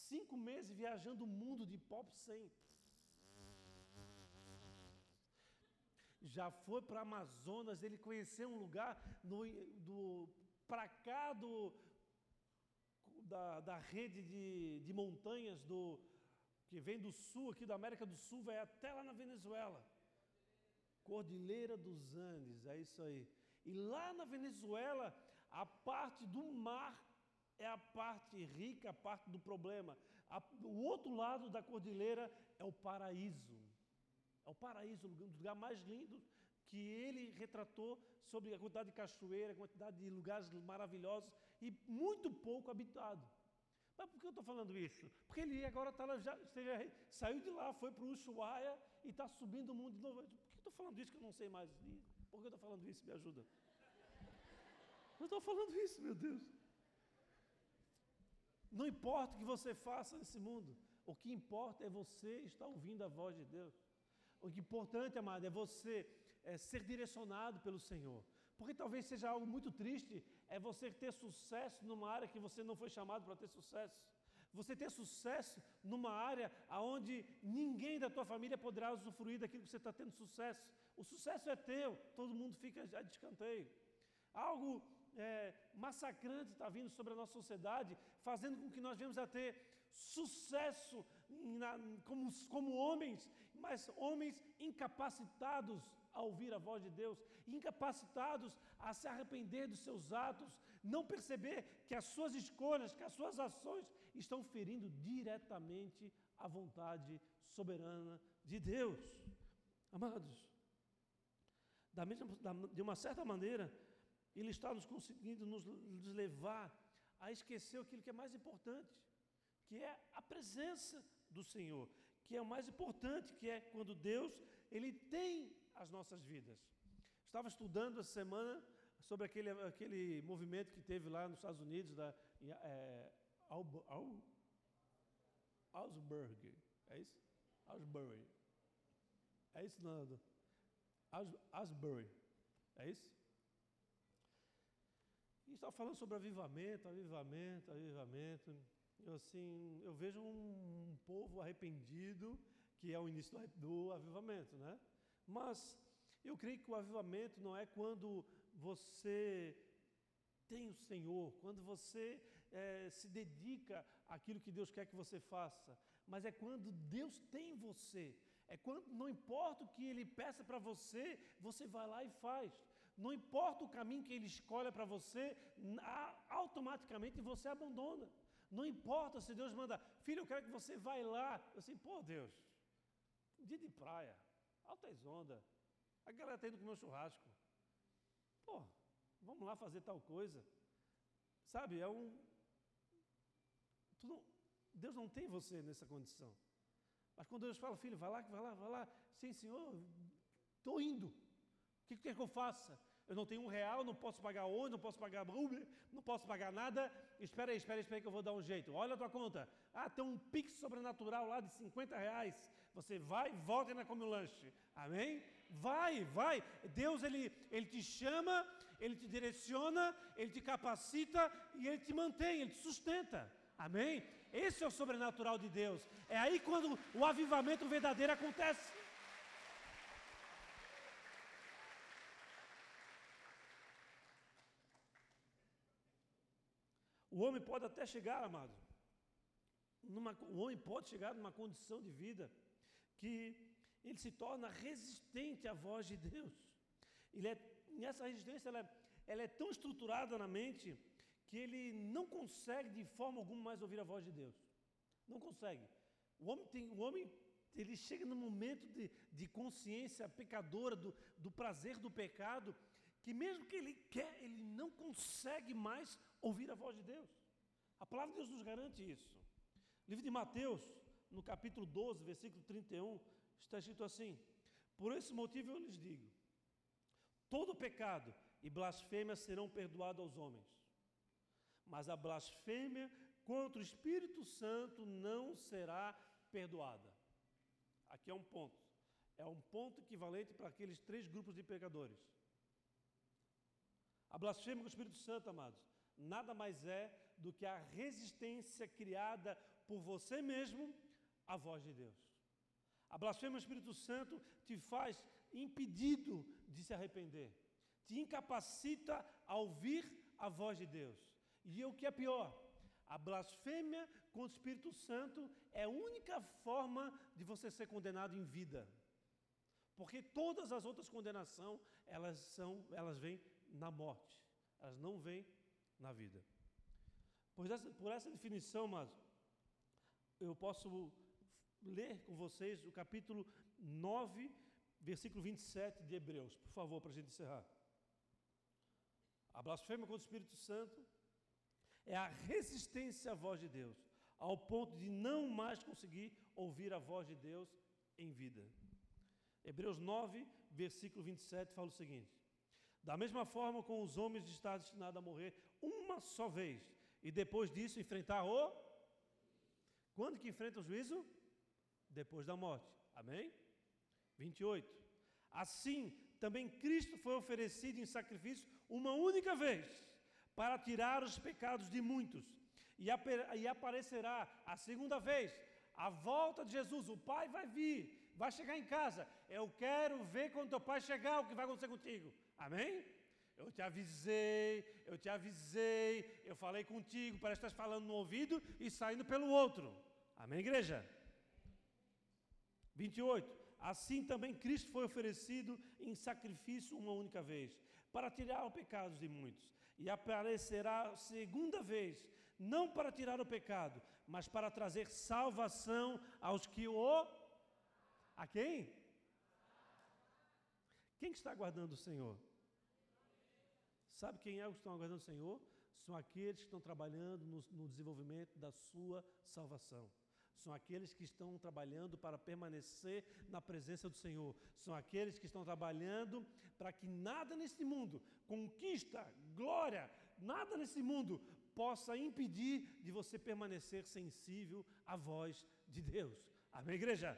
cinco meses viajando o mundo de pop 100. Já foi para Amazonas, ele conheceu um lugar no, do, para cá do, da, da rede de, de montanhas do, que vem do sul, aqui da América do Sul, vai até lá na Venezuela. Cordilheira dos Andes, é isso aí. E lá na Venezuela, a parte do mar é a parte rica, a parte do problema. A, o outro lado da cordilheira é o paraíso. É o paraíso, o lugar mais lindo que ele retratou sobre a quantidade de cachoeira, a quantidade de lugares maravilhosos e muito pouco habitado. Mas por que eu estou falando isso? Porque ele agora tá lá, já, já saiu de lá, foi para o Ushuaia e está subindo o mundo de novo. Por que eu estou falando isso que eu não sei mais? Por que eu estou falando isso? Me ajuda. Eu estou falando isso, meu Deus. Não importa o que você faça nesse mundo, o que importa é você estar ouvindo a voz de Deus. O que é importante, amado, é você é, ser direcionado pelo Senhor. Porque talvez seja algo muito triste é você ter sucesso numa área que você não foi chamado para ter sucesso. Você ter sucesso numa área onde ninguém da tua família poderá usufruir daquilo que você está tendo sucesso. O sucesso é teu, todo mundo fica já de escanteio. Algo é, massacrante está vindo sobre a nossa sociedade, fazendo com que nós venhamos a ter sucesso na, como, como homens, mas homens incapacitados a ouvir a voz de Deus, incapacitados a se arrepender dos seus atos, não perceber que as suas escolhas, que as suas ações estão ferindo diretamente a vontade soberana de Deus. Amados, da mesma, da, de uma certa maneira, Ele está nos conseguindo nos, nos levar a esquecer aquilo que é mais importante, que é a presença do Senhor, que é o mais importante, que é quando Deus ele tem as nossas vidas. Estava estudando essa semana sobre aquele, aquele movimento que teve lá nos Estados Unidos, da é, Augsburg, é isso? Augsbury. É isso, Nando? Asbury, é isso? E estava falando sobre avivamento, avivamento, avivamento. Eu, assim, eu vejo um, um povo arrependido, que é o início do, do avivamento, né? Mas eu creio que o avivamento não é quando você tem o Senhor, quando você é, se dedica àquilo que Deus quer que você faça, mas é quando Deus tem você. É quando não importa o que Ele peça para você, você vai lá e faz. Não importa o caminho que Ele escolhe para você, automaticamente você abandona. Não importa se Deus manda, filho, eu quero que você vá lá. Eu assim, pô, Deus, dia de praia, altas ondas. A galera está indo comer um churrasco. Pô, vamos lá fazer tal coisa. Sabe, é um. Não, Deus não tem você nessa condição. Mas quando Deus fala, filho, vai lá, vai lá, vai lá. Sim, senhor, estou indo. O que, que quer que eu faça? Eu não tenho um real, não posso pagar ônibus, não posso pagar Uber, não posso pagar nada. Espera aí, espera aí, espera aí que eu vou dar um jeito. Olha a tua conta. Ah, tem um pix sobrenatural lá de 50 reais. Você vai, volta e ainda come o lanche. Amém? Vai, vai. Deus, ele, ele te chama, ele te direciona, ele te capacita e ele te mantém, ele te sustenta. Amém? Esse é o sobrenatural de Deus. É aí quando o avivamento verdadeiro acontece. O homem pode até chegar, amado. Numa, o homem pode chegar numa condição de vida que ele se torna resistente à voz de Deus. Ele é, essa resistência ela é, ela é tão estruturada na mente que ele não consegue de forma alguma mais ouvir a voz de Deus. Não consegue. O homem, tem, o homem ele chega no momento de, de consciência pecadora, do, do prazer do pecado, que mesmo que ele quer, ele não consegue mais ouvir a voz de Deus. A palavra de Deus nos garante isso. Livro de Mateus, no capítulo 12, versículo 31, está escrito assim: Por esse motivo eu lhes digo: todo pecado e blasfêmia serão perdoados aos homens, mas a blasfêmia contra o Espírito Santo não será perdoada. Aqui é um ponto. É um ponto equivalente para aqueles três grupos de pecadores. A blasfêmia com o Espírito Santo, amados, nada mais é do que a resistência criada por você mesmo à voz de Deus. A blasfêmia do Espírito Santo te faz impedido de se arrepender, te incapacita a ouvir a voz de Deus. E o que é pior, a blasfêmia contra o Espírito Santo é a única forma de você ser condenado em vida. Porque todas as outras condenações, elas são, elas vêm na morte. Elas não vêm na vida. Por essa, por essa definição, mas eu posso ler com vocês o capítulo 9, versículo 27 de Hebreus, por favor, para a gente encerrar. A blasfêmia contra o Espírito Santo é a resistência à voz de Deus, ao ponto de não mais conseguir ouvir a voz de Deus em vida. Hebreus 9, versículo 27 fala o seguinte: Da mesma forma como os homens estão destinados a morrer uma só vez, e depois disso enfrentar o. Quando que enfrenta o juízo? Depois da morte. Amém? 28. Assim, também Cristo foi oferecido em sacrifício uma única vez, para tirar os pecados de muitos. E, e aparecerá a segunda vez, a volta de Jesus. O Pai vai vir, vai chegar em casa. Eu quero ver quando teu Pai chegar, o que vai acontecer contigo. Amém? Eu te avisei, eu te avisei, eu falei contigo, parece que estás falando no ouvido e saindo pelo outro. Amém, igreja? 28. Assim também Cristo foi oferecido em sacrifício uma única vez, para tirar os pecados de muitos. E aparecerá segunda vez, não para tirar o pecado, mas para trazer salvação aos que o. A quem? Quem está aguardando o Senhor? Sabe quem é os que estão aguardando o Senhor? São aqueles que estão trabalhando no, no desenvolvimento da sua salvação. São aqueles que estão trabalhando para permanecer na presença do Senhor. São aqueles que estão trabalhando para que nada neste mundo, conquista, glória, nada nesse mundo possa impedir de você permanecer sensível à voz de Deus. Amém, igreja?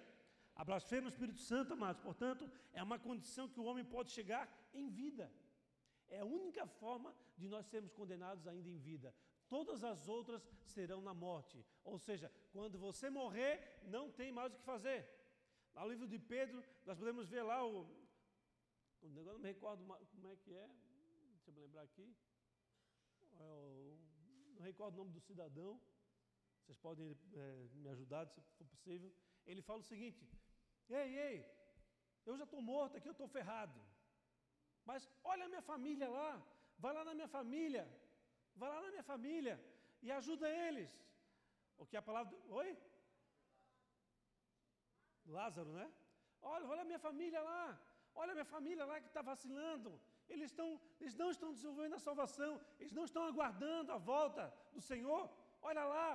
A blasfêmia do Espírito Santo, amados, portanto, é uma condição que o homem pode chegar em vida. É a única forma de nós sermos condenados ainda em vida. Todas as outras serão na morte. Ou seja, quando você morrer, não tem mais o que fazer. No livro de Pedro, nós podemos ver lá o. não me recordo como é que é. Deixa eu me lembrar aqui. É não recordo o nome do cidadão. Vocês podem é, me ajudar, se for possível. Ele fala o seguinte: Ei, ei, eu já estou morto aqui, eu estou ferrado. Mas olha a minha família lá, vai lá na minha família, Vai lá na minha família e ajuda eles. O que a palavra. Oi? Lázaro, né? Olha, olha a minha família lá. Olha a minha família lá que está vacilando. Eles, estão, eles não estão desenvolvendo a salvação. Eles não estão aguardando a volta do Senhor. Olha lá.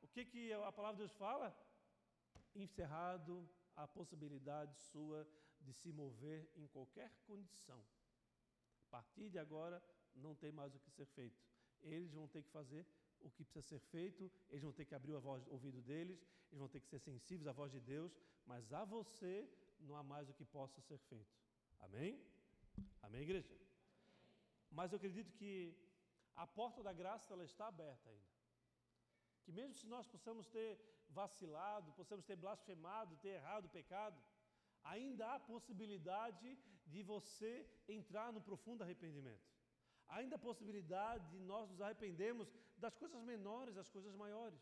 O que, que a palavra de Deus fala? Encerrado a possibilidade sua de se mover em qualquer condição. A partir de agora, não tem mais o que ser feito eles vão ter que fazer o que precisa ser feito, eles vão ter que abrir o, voz, ouvido deles, eles vão ter que ser sensíveis à voz de Deus, mas a você não há mais o que possa ser feito. Amém? Amém, igreja? Mas eu acredito que a porta da graça ela está aberta ainda. Que mesmo se nós possamos ter vacilado, possamos ter blasfemado, ter errado pecado, ainda há possibilidade de você entrar no profundo arrependimento ainda a possibilidade de nós nos arrependermos das coisas menores às coisas maiores.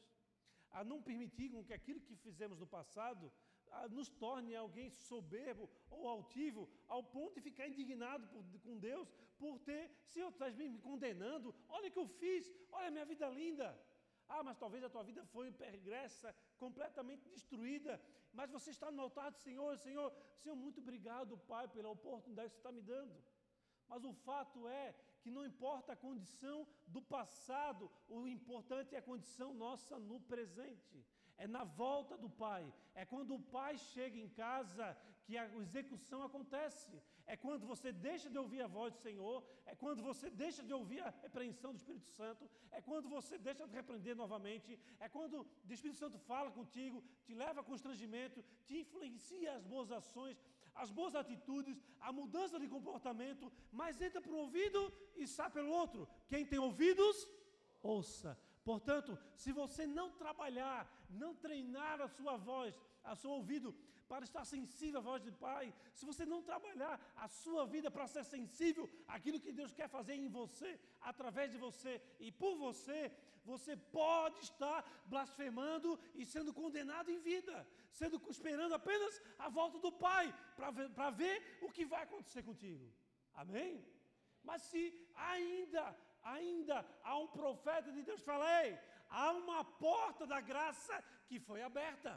A não permitir que aquilo que fizemos no passado nos torne alguém soberbo ou altivo, ao ponto de ficar indignado por, com Deus por ter, se eu estás me condenando, olha o que eu fiz, olha a minha vida linda. Ah, mas talvez a tua vida foi pergressa, completamente destruída, mas você está no altar do Senhor, Senhor, Senhor, muito obrigado, Pai, pela oportunidade que você está me dando. Mas o fato é que não importa a condição do passado, o importante é a condição nossa no presente. É na volta do Pai. É quando o Pai chega em casa que a execução acontece. É quando você deixa de ouvir a voz do Senhor. É quando você deixa de ouvir a repreensão do Espírito Santo. É quando você deixa de repreender novamente. É quando o Espírito Santo fala contigo, te leva a constrangimento, te influencia as boas ações as boas atitudes, a mudança de comportamento, mas entra por um ouvido e sai pelo outro. Quem tem ouvidos, ouça. Portanto, se você não trabalhar, não treinar a sua voz, a seu ouvido, para estar sensível à voz do Pai, se você não trabalhar a sua vida para ser sensível àquilo que Deus quer fazer em você, através de você e por você, você pode estar blasfemando e sendo condenado em vida, sendo esperando apenas a volta do Pai para ver, ver o que vai acontecer contigo. Amém? Mas se ainda, ainda há um profeta de Deus, falei, há uma porta da graça que foi aberta.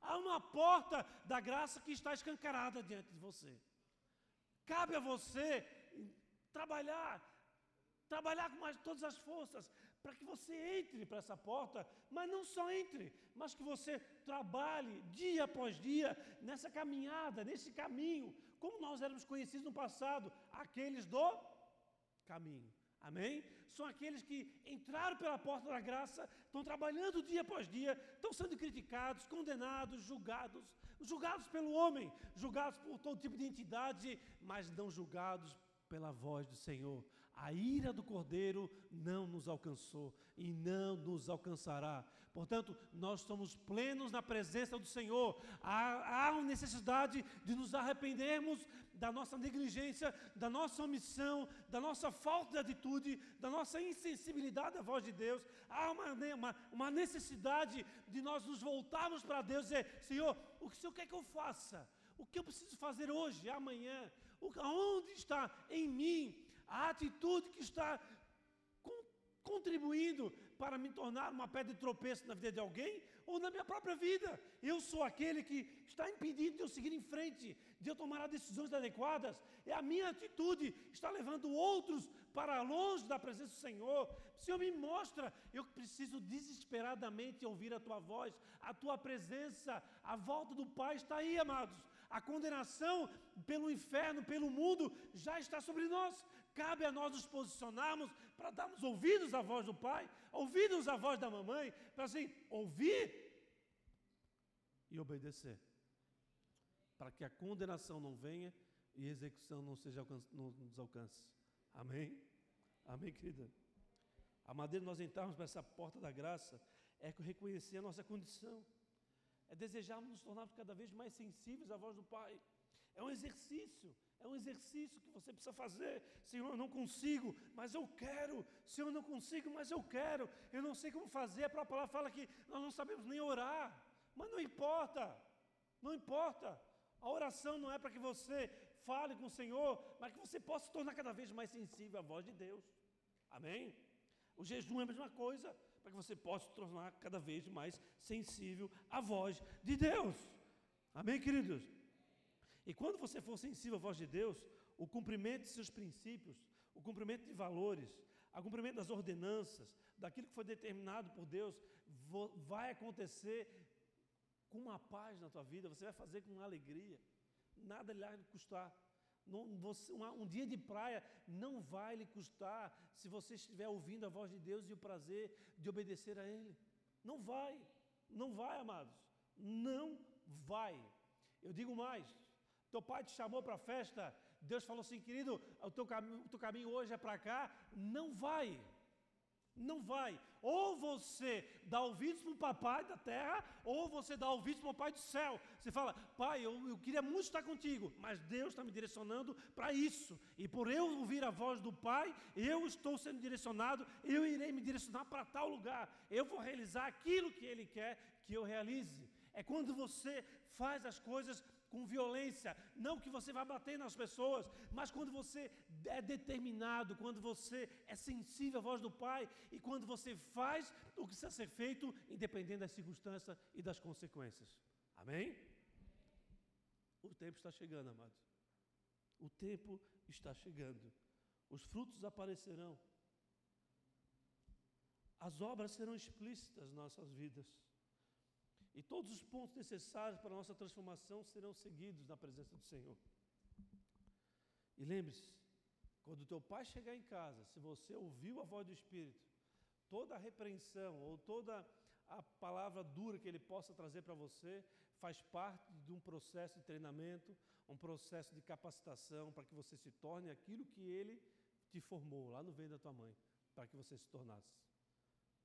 Há uma porta da graça que está escancarada diante de você. Cabe a você trabalhar, trabalhar com mais, todas as forças, para que você entre para essa porta, mas não só entre, mas que você trabalhe dia após dia nessa caminhada, nesse caminho, como nós éramos conhecidos no passado, aqueles do caminho. Amém? São aqueles que entraram pela porta da graça, estão trabalhando dia após dia, estão sendo criticados, condenados, julgados, julgados pelo homem, julgados por todo tipo de entidade, mas não julgados pela voz do Senhor. A ira do Cordeiro não nos alcançou e não nos alcançará. Portanto, nós estamos plenos na presença do Senhor. Há, há necessidade de nos arrependermos da nossa negligência, da nossa omissão, da nossa falta de atitude, da nossa insensibilidade à voz de Deus. Há uma, uma, uma necessidade de nós nos voltarmos para Deus e dizer: Senhor, o que o Senhor quer que eu faça? O que eu preciso fazer hoje, amanhã? O, onde está em mim a atitude que está contribuindo para me tornar uma pedra de tropeço na vida de alguém ou na minha própria vida. Eu sou aquele que está impedindo de eu seguir em frente, de eu tomar as decisões adequadas. É a minha atitude está levando outros para longe da presença do Senhor. Senhor, me mostra, eu preciso desesperadamente ouvir a tua voz, a tua presença. A volta do Pai está aí, amados. A condenação pelo inferno, pelo mundo, já está sobre nós. Cabe a nós nos posicionarmos para darmos ouvidos à voz do pai, ouvidos à voz da mamãe, para assim, ouvir e obedecer. Para que a condenação não venha e a execução não, seja não nos alcance. Amém? Amém, querida? A maneira de nós entrarmos para essa porta da graça é reconhecer a nossa condição. É desejarmos nos tornarmos cada vez mais sensíveis à voz do Pai. É um exercício. É um exercício que você precisa fazer. Senhor, eu não consigo, mas eu quero. Senhor, eu não consigo, mas eu quero. Eu não sei como fazer. A própria palavra fala que nós não sabemos nem orar. Mas não importa. Não importa. A oração não é para que você fale com o Senhor, mas que você possa se tornar cada vez mais sensível à voz de Deus. Amém? O jejum é a mesma coisa, para que você possa se tornar cada vez mais sensível à voz de Deus. Amém, queridos? E quando você for sensível à voz de Deus, o cumprimento de seus princípios, o cumprimento de valores, o cumprimento das ordenanças, daquilo que foi determinado por Deus, vai acontecer com uma paz na tua vida, você vai fazer com alegria, nada lhe vai custar. Um dia de praia não vai lhe custar se você estiver ouvindo a voz de Deus e o prazer de obedecer a Ele. Não vai, não vai, amados, não vai. Eu digo mais, teu pai te chamou para a festa, Deus falou assim, querido, o teu, caminho, o teu caminho hoje é para cá, não vai. Não vai. Ou você dá ouvidos para o papai da terra, ou você dá ouvidos para o pai do céu. Você fala, pai, eu, eu queria muito estar contigo, mas Deus está me direcionando para isso. E por eu ouvir a voz do pai, eu estou sendo direcionado, eu irei me direcionar para tal lugar. Eu vou realizar aquilo que ele quer que eu realize. É quando você faz as coisas com violência, não que você vai bater nas pessoas, mas quando você é determinado, quando você é sensível à voz do Pai e quando você faz o que precisa ser feito, independente das circunstâncias e das consequências. Amém? O tempo está chegando, amados. O tempo está chegando. Os frutos aparecerão. As obras serão explícitas nas nossas vidas. E todos os pontos necessários para a nossa transformação serão seguidos na presença do Senhor. E lembre-se, quando o teu pai chegar em casa, se você ouviu a voz do Espírito, toda a repreensão ou toda a palavra dura que ele possa trazer para você faz parte de um processo de treinamento, um processo de capacitação para que você se torne aquilo que ele te formou lá no ventre da tua mãe, para que você se tornasse.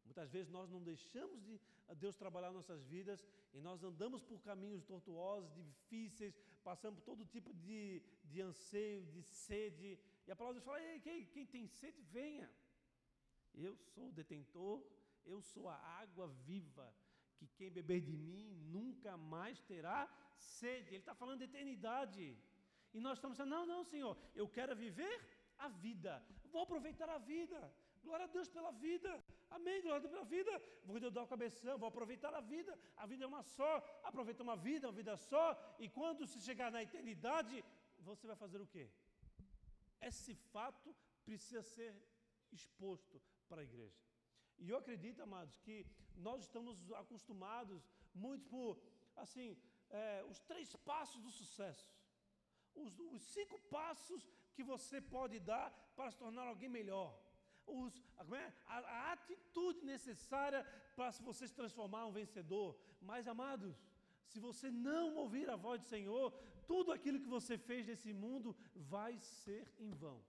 Muitas vezes nós não deixamos de Deus trabalhar nossas vidas e nós andamos por caminhos tortuosos, difíceis, passamos por todo tipo de, de anseio, de sede. E a palavra fala: Ei, quem, quem tem sede, venha. Eu sou o detentor, eu sou a água viva, que quem beber de mim nunca mais terá sede. Ele está falando de eternidade. E nós estamos dizendo: Não, não, Senhor, eu quero viver a vida, vou aproveitar a vida. Glória a Deus pela vida. Amém, glória pela vida. Vou dar o cabeção, vou aproveitar a vida. A vida é uma só. Aproveita uma vida, uma vida só. E quando se chegar na eternidade, você vai fazer o quê? Esse fato precisa ser exposto para a igreja. E eu acredito, amados, que nós estamos acostumados muito por, assim, é, os três passos do sucesso. Os, os cinco passos que você pode dar para se tornar alguém melhor os, é? a, a atitude necessária para você se transformar um vencedor. Mas, amados, se você não ouvir a voz do Senhor, tudo aquilo que você fez nesse mundo vai ser em vão.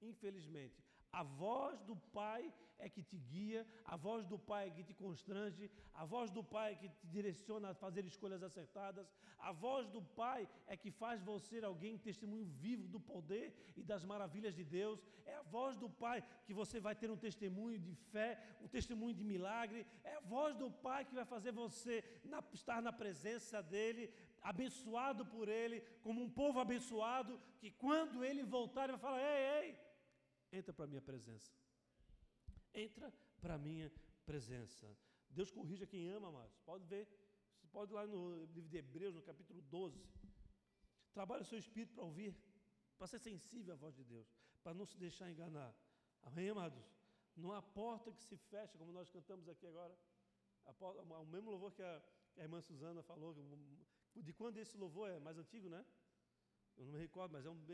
Infelizmente. A voz do Pai é que te guia, a voz do Pai é que te constrange, a voz do Pai é que te direciona a fazer escolhas acertadas, a voz do Pai é que faz você alguém testemunho vivo do poder e das maravilhas de Deus, é a voz do Pai que você vai ter um testemunho de fé, um testemunho de milagre, é a voz do Pai que vai fazer você na, estar na presença dEle, abençoado por Ele, como um povo abençoado, que quando Ele voltar, Ele vai falar: ei, ei entra para a minha presença. Entra para a minha presença. Deus corrija quem ama, amados. Pode ver. Você pode ir lá no livro de Hebreus, no capítulo 12. Trabalhe o seu espírito para ouvir, para ser sensível à voz de Deus, para não se deixar enganar. Amém, amados? Não há porta que se fecha, como nós cantamos aqui agora. Porta, o mesmo louvor que a, que a irmã Suzana falou. De quando esse louvor é mais antigo, né? Eu não me recordo, mas é um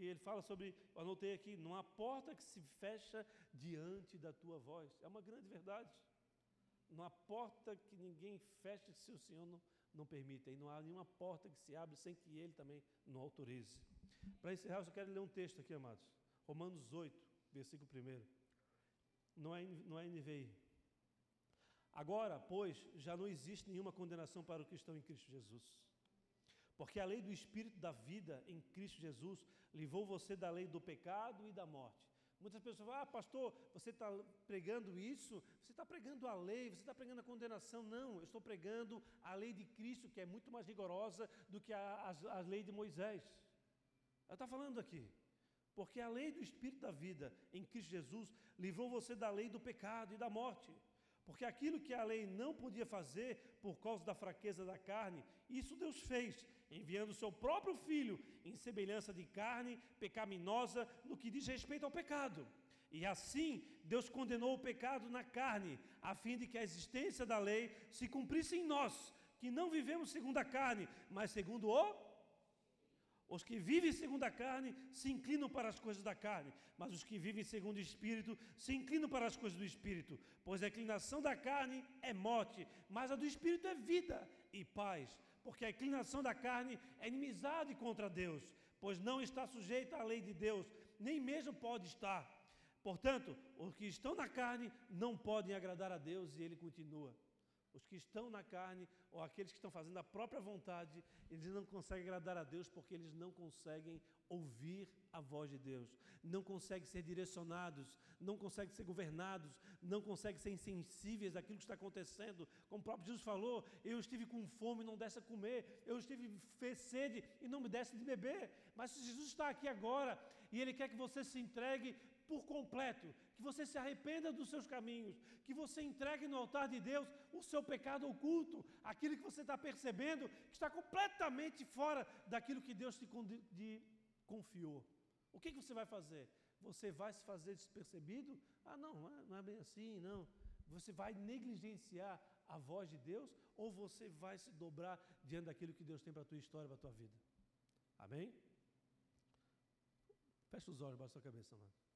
que ele fala sobre, anotei aqui, não há porta que se fecha diante da tua voz. É uma grande verdade. Não há porta que ninguém feche se o Senhor não, não permita. E não há nenhuma porta que se abre sem que Ele também não autorize. Para encerrar, eu só quero ler um texto aqui, amados. Romanos 8, versículo 1. Não é, não é NVI. Agora, pois, já não existe nenhuma condenação para o que estão em Cristo Jesus. Porque a lei do Espírito da vida em Cristo Jesus livrou você da lei do pecado e da morte. Muitas pessoas falam, ah, pastor, você está pregando isso? Você está pregando a lei, você está pregando a condenação. Não, eu estou pregando a lei de Cristo, que é muito mais rigorosa do que a, a, a lei de Moisés. Ela está falando aqui. Porque a lei do Espírito da vida em Cristo Jesus livrou você da lei do pecado e da morte. Porque aquilo que a lei não podia fazer por causa da fraqueza da carne, isso Deus fez, enviando seu próprio filho em semelhança de carne pecaminosa no que diz respeito ao pecado. E assim, Deus condenou o pecado na carne, a fim de que a existência da lei se cumprisse em nós, que não vivemos segundo a carne, mas segundo o os que vivem segundo a carne se inclinam para as coisas da carne, mas os que vivem segundo o Espírito se inclinam para as coisas do Espírito. Pois a inclinação da carne é morte, mas a do Espírito é vida e paz porque a inclinação da carne é inimizade contra Deus, pois não está sujeita à lei de Deus, nem mesmo pode estar. Portanto, os que estão na carne não podem agradar a Deus, e ele continua. Os que estão na carne, ou aqueles que estão fazendo a própria vontade, eles não conseguem agradar a Deus porque eles não conseguem ouvir a voz de Deus, não conseguem ser direcionados, não conseguem ser governados, não conseguem ser insensíveis àquilo que está acontecendo. Como o próprio Jesus falou, eu estive com fome e não desse a comer, eu estive sede e não me desse de beber. Mas Jesus está aqui agora e Ele quer que você se entregue por completo, que você se arrependa dos seus caminhos, que você entregue no altar de Deus o seu pecado oculto, aquilo que você está percebendo que está completamente fora daquilo que Deus te confiou. O que, que você vai fazer? Você vai se fazer despercebido? Ah, não, não é bem assim, não. Você vai negligenciar a voz de Deus ou você vai se dobrar diante daquilo que Deus tem para a tua história, para a tua vida? Amém? Fecha os olhos, baixa a sua cabeça, mano.